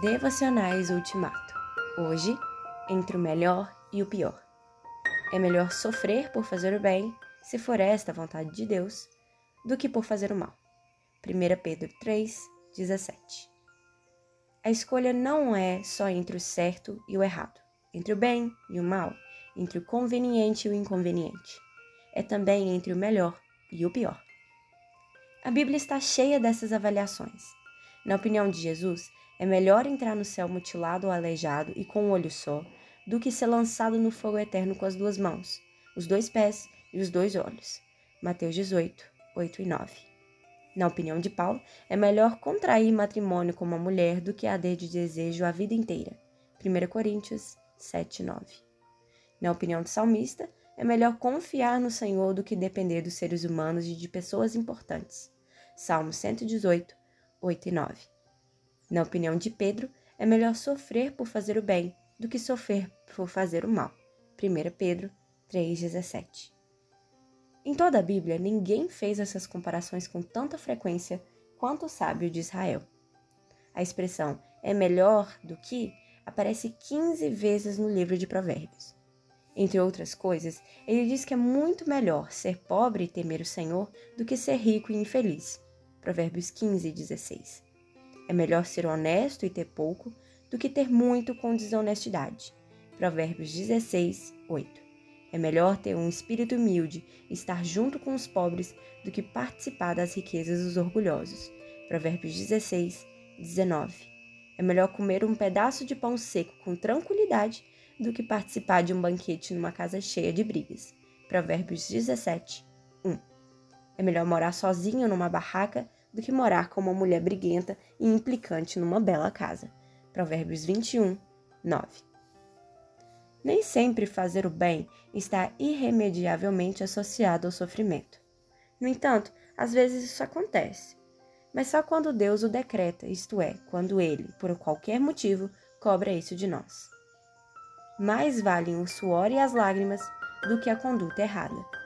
Devocionais Ultimato. Hoje, entre o melhor e o pior. É melhor sofrer por fazer o bem, se for esta a vontade de Deus, do que por fazer o mal. 1 Pedro 3, 17. A escolha não é só entre o certo e o errado, entre o bem e o mal, entre o conveniente e o inconveniente. É também entre o melhor e o pior. A Bíblia está cheia dessas avaliações. Na opinião de Jesus, é melhor entrar no céu mutilado ou aleijado e com um olho só, do que ser lançado no fogo eterno com as duas mãos, os dois pés e os dois olhos. Mateus 18, 8 e 9. Na opinião de Paulo, é melhor contrair matrimônio com uma mulher do que arder de desejo a vida inteira. 1 Coríntios 7, 9. Na opinião do salmista, é melhor confiar no Senhor do que depender dos seres humanos e de pessoas importantes. Salmo 118, 8 e 9. Na opinião de Pedro, é melhor sofrer por fazer o bem do que sofrer por fazer o mal. 1 Pedro 3,17. Em toda a Bíblia, ninguém fez essas comparações com tanta frequência quanto o sábio de Israel. A expressão é melhor do que aparece 15 vezes no livro de Provérbios. Entre outras coisas, ele diz que é muito melhor ser pobre e temer o Senhor do que ser rico e infeliz. Provérbios 15, 16. É melhor ser honesto e ter pouco do que ter muito com desonestidade. Provérbios 16, 8. É melhor ter um espírito humilde e estar junto com os pobres do que participar das riquezas dos orgulhosos. Provérbios 16, 19. É melhor comer um pedaço de pão seco com tranquilidade do que participar de um banquete numa casa cheia de brigas. Provérbios 17, 1. É melhor morar sozinho numa barraca do que morar com uma mulher briguenta e implicante numa bela casa. Provérbios 21, 9. Nem sempre fazer o bem está irremediavelmente associado ao sofrimento. No entanto, às vezes isso acontece, mas só quando Deus o decreta, isto é, quando Ele, por qualquer motivo, cobra isso de nós. Mais valem o suor e as lágrimas do que a conduta errada.